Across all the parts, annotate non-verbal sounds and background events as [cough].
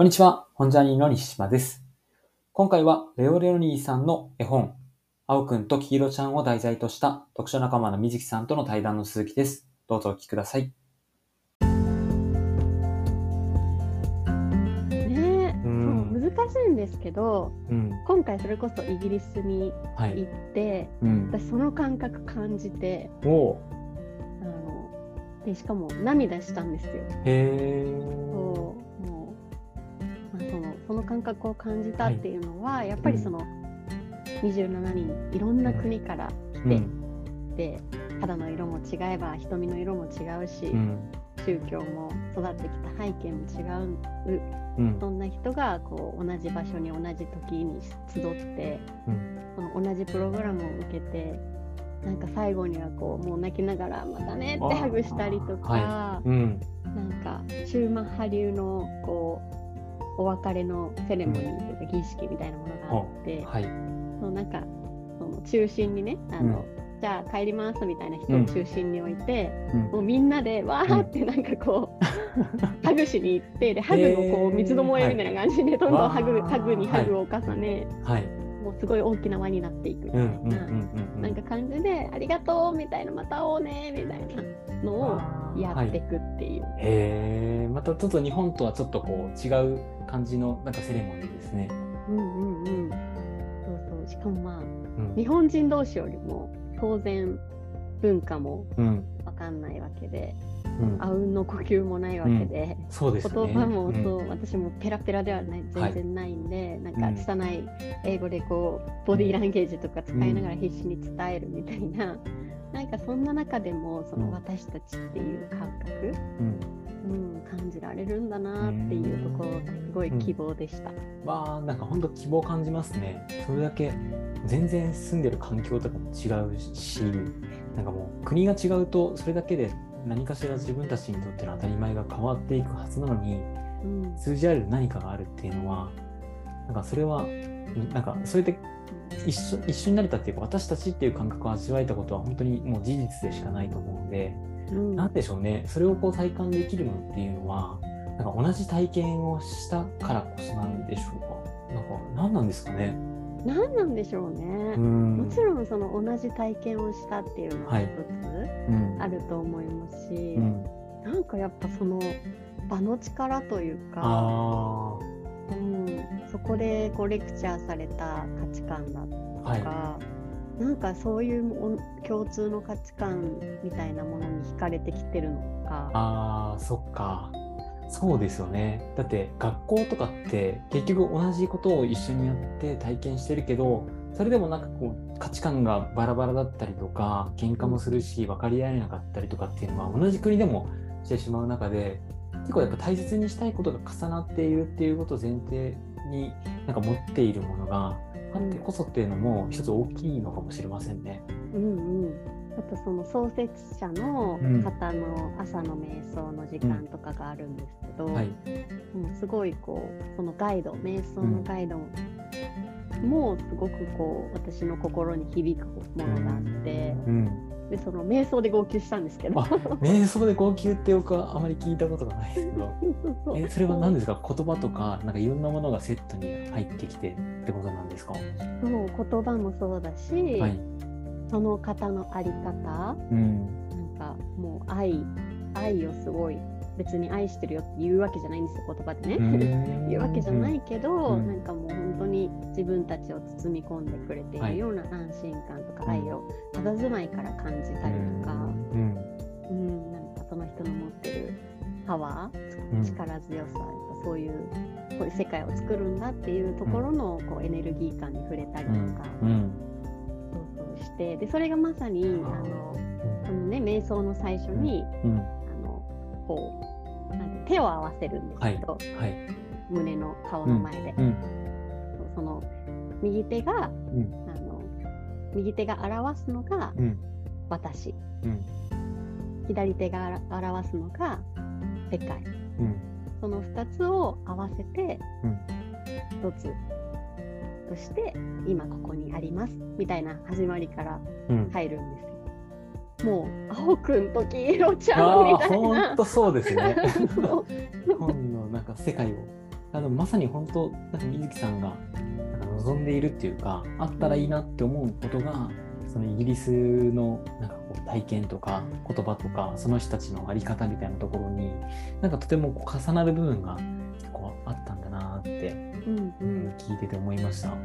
こんにちは、本ジャーニーの西島です。今回はレオレオニーさんの絵本、青くんと黄色ちゃんを題材とした読書仲間のみずきさんとの対談の続きです。どうぞお聞きください。ねえ、う難しいんですけどうん。今回それこそイギリスにはい。行って、うん。私その感覚感じておうあのでしかも涙したんですよ。へー。そうもう、まあ、その感覚を感じたっていうのは、やっぱりその、27人いろんな国から来て、うん。で肌の色も違えば瞳の色も違うし、うん。宗教も育ってきた背景も違ううん。そんな人がこう同じ場所に同じ時に集ってうん。その同じプログラムを受けてなんか最後にはこうもう泣きながら「またね」ってハグしたりとか、はうん。なんかシューマッハ流のこうお別れのセレモニーというか儀式みたいなものがあって、はい。そのなんかその中心にねあの、じゃあ帰りますみたいな人を中心に置いて、うんもうみんなでわーってなんかこう、ハグしに行ってで [laughs] ハグのこう三つどもえみたいな感じでどんどんハグ,、ハグにハグを重ね、はい。もうすごい大きな輪になっていくみたいうん。うん。うん。な、うん。なんか感じでありがとうみたいなまた会おうねみたいなのをやっていくっていう、へえ、またちょっと日本とはちょっとこう違う感じのなんかセレモニーですね。うんうんうん。そうそう。しかもまあうん。日本人同士よりも当然文化もうん。わかんないわけでうん。あうんの呼吸もないわけで、そうで。言葉もうん。そう、私もペラペラではないはい。全然ないんで、うんなん。か拙い英語でこうボディーランゲージとか使いながら必死に伝えるみたいな、なんかそんな中でもそうんの私たちっていう感覚、うん。うん、感じられるんだなっていうところがすごい希望でした。まあなんか本当希望感じますね。それだけ全然住んでる環境とかも違うし、なんかもう国が違うとそれだけで何かしら自分たちにとっての当たり前が変わっていくはずなのに、うん通じ合える何かがあるっていうのは、なんかそれはなんかそれで一緒一緒になれたっていうか私たちっていう感覚を味わえたことは本当にもう事実でしかないと思うので。うんなんでしょうね、それをこう体感できるのっていうのは、なんか同じ体験をしたからこそなんでしょうか。なんか何なんですかね。何なんでしょうね。んもちろんその同じ体験をしたっていうのははい一うんつあると思いますし、うん、なんかやっぱその場の力というか、そこでこうレクチャーされた価値観だとあ、はい。か、なんかそういうも共通の価値観みたいなものに惹かれてきてるのか。ああ、そっか。そうですよね。だって学校とかって結局同じことを一緒にやって体験してるけど、それでもなんかこう価値観がバラバラだったりとか、喧嘩もするし分かり合えなかったりとかっていうのは同じ国でもしてしまう中で、結構やっぱ大切にしたいことが重なっているっていうことを前提になんか持っているものがあってこそっていうのも一つ大きいのかもしれませんね。うんうん、あとその創設者のうん方の朝の瞑想の時間とかがあるんですけど、はい。うんすごいこうそのガイド瞑想のガイドもすごくこう私の心に響くものがあって、うん。でその瞑想で号泣したんですけどあ瞑想で号泣って僕はあまり聞いたことがないですけど。えそれは何ですか？言葉とかなんかいろんなものがセットに入ってきてってことなんですか？そう言葉もそうだし、はい。その方の在り方うん。なんかもう愛愛をすごい別に愛してるよって言うわけじゃないんですよ言葉でね。[laughs] 言うわけじゃないけど、うん。なんかもう本当に自分たちを包み込んでくれていはいるような安心感とかうん愛を佇まいから感じたりとか、うん。うん、なんかその人の持ってるパワー、うん力強さそういうこういう世界を作るんだっていうところのこうエネルギー感に触れたりとか、うん。そうそうしてでそれがまさにあのそのね瞑想の最初に、うん。あのこうなんて手を合わせるんですけど、はい。胸の顔の前で。うん。その右手が、んあの右手が表すのがうん。私、うん。左手が表すのが世界。うん。その2つを合わせてうん1つとして今ここにありますみたいな始まりからうん。入るんですよ。もう青くんと黄色ちゃんみたいな本当そうですね。[laughs] 本のなんか世界をあのまさに本当なんか水木さんがなんか望んでいるっていうかあったらいいなって思うことがそのイギリスのなんかこう体験とか言葉とかその人たちの在り方みたいなところになんかとてもこう重なる部分が結構あったんだなって、うんううんん、聞いてて思いました。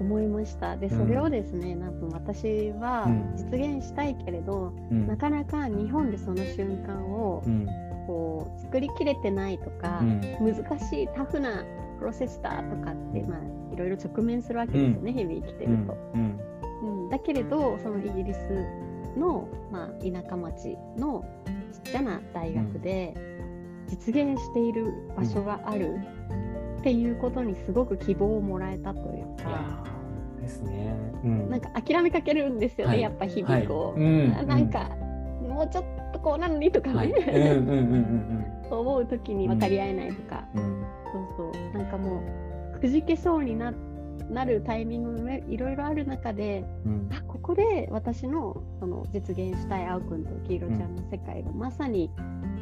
思いました。で、うん。それをですね、多分私はうん。実現したいけれど、うん。なかなか日本でその瞬間をうん。こう作りきれてないとか、うん。難しいタフなプロセスだとかって、まあ、いろいろ直面するわけですよね、日々生きてうんると。うん。うん、だけれどそのイギリスの、まあ、田舎町のちっちゃな大学で実現している場所があるっていうことにすごく希望をもらえたというか。ーですね。うん。なんか諦めかけるんですよね、はい。やっぱ日々こう、はい。うんあなんか、もうちょっとこうなのにとかね、思う時に分かり合えないとか、うんうん。そうそう。なんかもうくじけそうにななるタイミングもいろいろある中でうん。あここで私のその実現したい青くんと黄色ちゃんの世界がまさに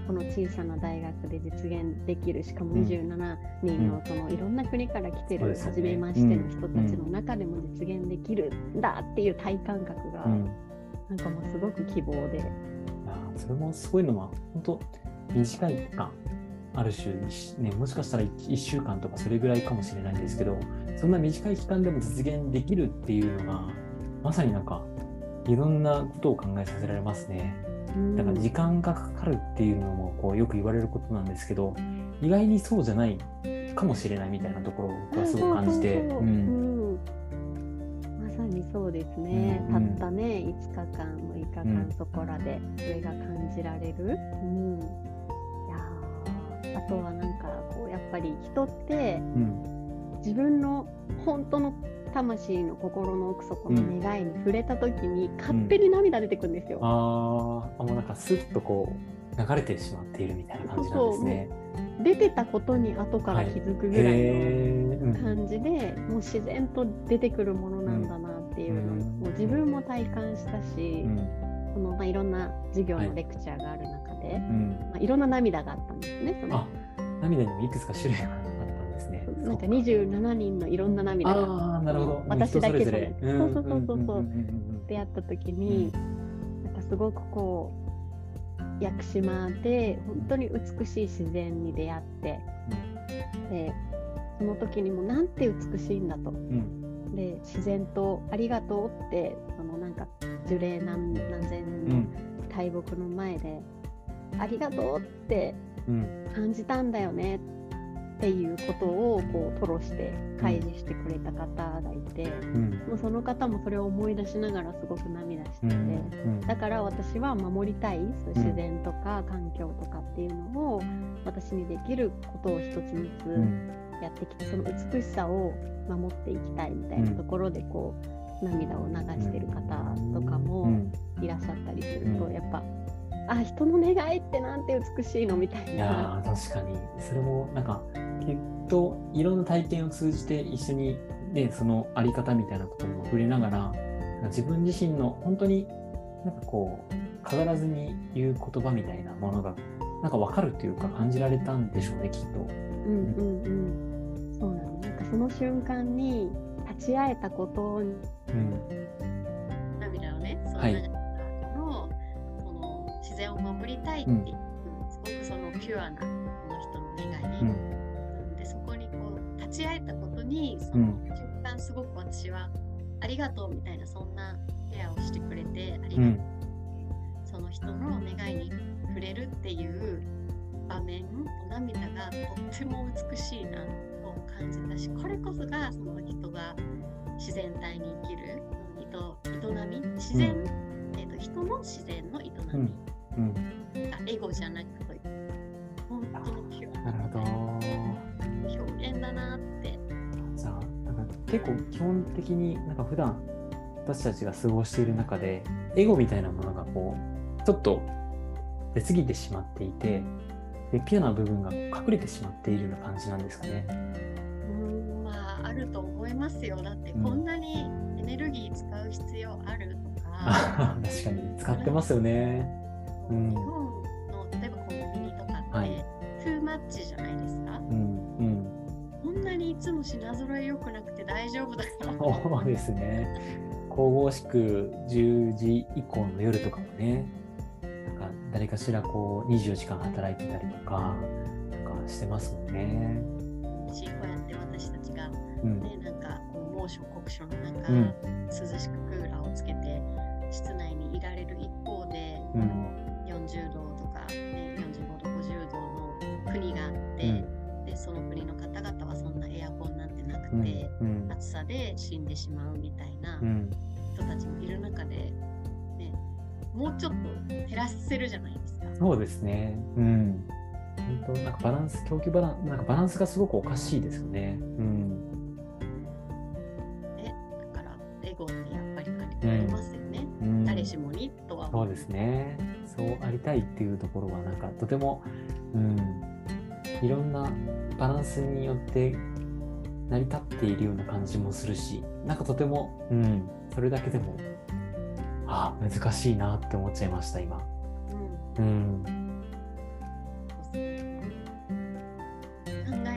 この小さな大学で実現できるしかもうん。27人のそのいろんな国から来てる初めましての人たちの中でも実現できるんだっていう体感覚がうん。なんかもうすごく希望で。いやーそれもすごいのは本当短い期間ある種、ね、もしかしたら 1, 週間とかそれぐらいかもしれないんですけどそんな短い期間でも実現できるっていうのがまさになんかいろんなことを考えさせられますね。だから時間がかかるっていうのもこうよく言われることなんですけど意外にそうじゃないかもしれないみたいなところを僕はすごく感じて。まさにそうですね、うんうん。たったね5日間6日間そこらでそれが感じられる、うん、いやー。あとはなんかこうやっぱり人ってうん。自分の本当の魂の心の奥底の願いに触れた時に勝手に涙出てくるんですよ。あー。あもうなんかスッとこう流れてしまっているみたいな感じなんですね。出てたことに後から気づくぐらいの、へー。うん。感じでもう自然と出てくるものなんだなっていうのを、自分も体感したし、うん。そのまあ、いろんな授業のレクチャーがある中で、うん。まあ、いろんな涙があったんですね。そのあ涙にもいくつか種類が。なんかそう27人のいろんな涙が。私だけじゃなそうそうそうそうそう。出会った時に、なんかすごくこう屋久島で本当に美しい自然に出会ってでその時にもなんて美しいんだと。うん。うんで自然とありがとうってそのなんか樹齢何何千う年のん。大木の前で、ありがとうってうん。感じたんだよねっていうことをこう吐露して開示してくれた方がいて、うん。もうその方もそれを思い出しながらすごく涙してうて、ん。だから私は守りたいそ自然とか環境とかっていうのを私にできることを一つずうん。つやってきて、その美しさを守っていきたいみたいなところでこう涙を流してる方とかうもん。いらっしゃったりすると、うん。やっぱあ人の願いってなんて美しいのみたいいな。やー確かに。それもなんかきっといろんな体験を通じて一緒にねそのあり方みたいなことも触れながら自分自身の本当になんかこう飾らずに言う言葉みたいなものがなんか分かるというか感じられたんでしょうねきっと。うんうんうん、そうなのなんかその瞬間に立ち会えたことにうん。涙をね、はい自然を守りたいっていう、うんすごくそのピュアなこの人の願い、うん。うんでそこにこう立ち会えたことにそのうん。瞬間すごく私はありがとうみたいなそんなケアをしてくれてありがとう、うん。その人の願いに触れるっていう場面涙がとっても美しいなと感じたしこれこそがその人が自然体に生きるうん営営み自然、えー、と人の自然の営みうんうんがエゴじゃないう本当のピュアなるほど。表現だなって。じゃあなんか結構基本的になんか普段私たちが過ごしている中でエゴみたいなものがこうちょっと出過ぎてしまっていてでピュアな部分が隠れてしまっているような感じなんですかね。うんまああると思いますよ。だってうん。こんなにエネルギー使う必要あるとか、あ [laughs] 確かに。使ってますよね。うん。日本はいトゥーマッチじゃないですか？うんうんつも品揃え良くなくて大丈夫だから。そうですね。神々しく10時以降の夜とかもね、なんか誰かしらこう24時間働いてたりとか、なんかしてますもんね。しこうやって私たちがうん。ね、なんかこう猛暑酷暑の中、うん涼しくクーラーをつけて室内にいられる一方で、うん。40度とか、ね、45度50度の国があって、うん。でその国の方々はそんなエアコンなんてなくうん。て、うん。暑さで死んでしまうみたいなうん。人たちもいる中で、ね、もうちょっと減らせるじゃないですか。そうですね。うん。本当なんかバランス、供給バランス、なんかバランスがすごくおかしいですよね。うん。ね、だからエゴってやっぱりありますよね。うん、誰しもにとは思そうですね。そうありたいっていうところは、なんかとても、うん、いろんなバランスによって成り立っているような感じもするし、なんかとても、うん、それだけでも、ああ、難しいなって思っちゃいました、今。うんうん。考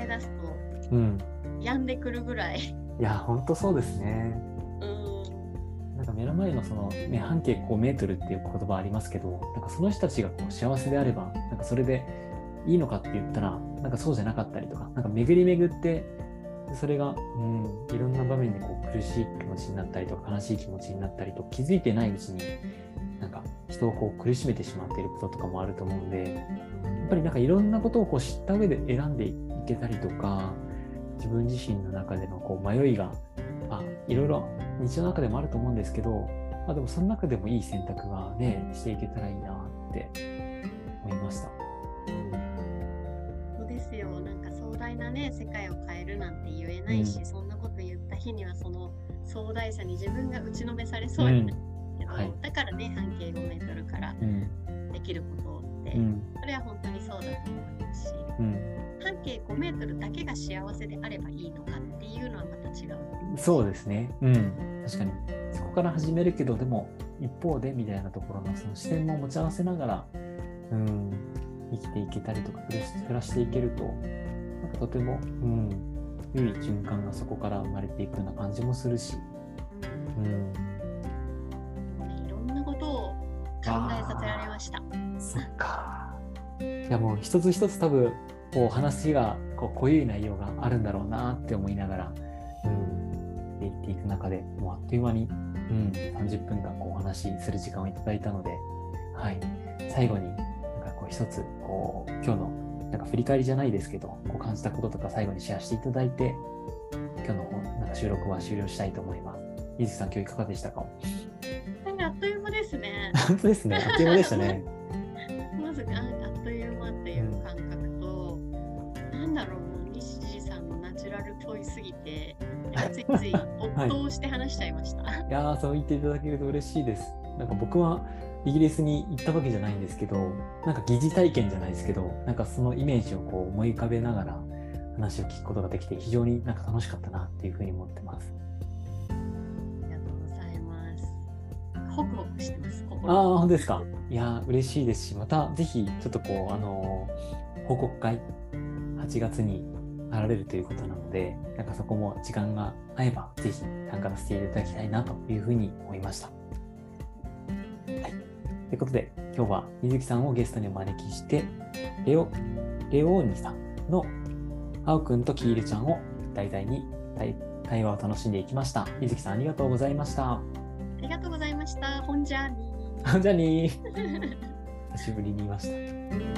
え出すとうん。病んでくるぐらい。いや、本当そうですね。うんなんか目の前のその、ね、半径5メートルっていう言葉ありますけど、なんかその人たちがこう幸せであれば、なんかそれでいいのかって言ったら、なんかそうじゃなかったりとか、なんか巡り巡って、それが、うん、いろんな場面でこう苦しい気持ちになったりとか、悲しい気持ちになったりと、気づいてないうちに、なんか人をこう苦しめてしまっていることとかもあると思うんで、やっぱりなんかいろんなことをこう知った上で選んでいけたりとか、自分自身の中でのこう迷いが、あ、いろいろ日常の中でもあると思うんですけど、まあ、でもその中でもいい選択がね、していけたらいいなって思いました。壮大なね、世界を変えるなんて言えないし、うんそんなこと言った日にはその壮大さに自分が打ちのめされそうになるけど、はいだからね、半径5メートルからうん、できることって、うん、それは本当にそうだと思いますし、うん。半径5メートルだけが幸せであればいいのかっていうのはまた違う。そうですね。うん。確かに。そこから始めるけど、でも一方でみたいなところのその視点も持ち合わせながら、うん、生きていけたりとか暮らしていけると、とても、うん、良い循環がそこから生まれていくような感じもするし、うん。いろんなことを考えさせられました。そっか。いやもう一つ一つ多分こう話がこう濃い内容があるんだろうなって思いながら、うん、言っていく中でもうあっという間に、うん、30分間こうお話しする時間をいただいたので、はい、最後になんかこう一つこう今日のなんか振り返りじゃないですけどこう感じたこととか最後にシェアしていただいて今日のなんか収録は終了したいと思います。伊豆さん今日いかがでしたか？なんかあっという間ですね。本当ですね。あっという間でしたね。[laughs] まずああっという間っていう感覚と、なんだろう、もう西地さんのナチュラルっぽいすぎて、ついつい [laughs] 没頭して話しちゃいました。いやーそう言っていただけると嬉しいです。なんか僕はイギリスに行ったわけじゃないんですけど、なんか疑似体験じゃないですけど、なんかそのイメージをこう思い浮かべながら話を聞くことができて非常になんか楽しかったなっていうふうに思ってます。ありがとうございます。ホクホクしてます、あ心。あ、本当ですか。いやー嬉しいですし、またぜひちょっとこう、あのー報告会8月にあられるということなので、なんかそこも時間が合えばぜひ参加させていただきたいなというふうに思いました。はい。ということで、今日は水木さんをゲストにお招きして、レオ、レオーニさんのあおくんとキールちゃんを題材に対対話を楽しんでいきました。水木さんありがとうございました。ありがとうございました。ほんじゃあにー。じゃあねー。[laughs] 久しぶりに言いました。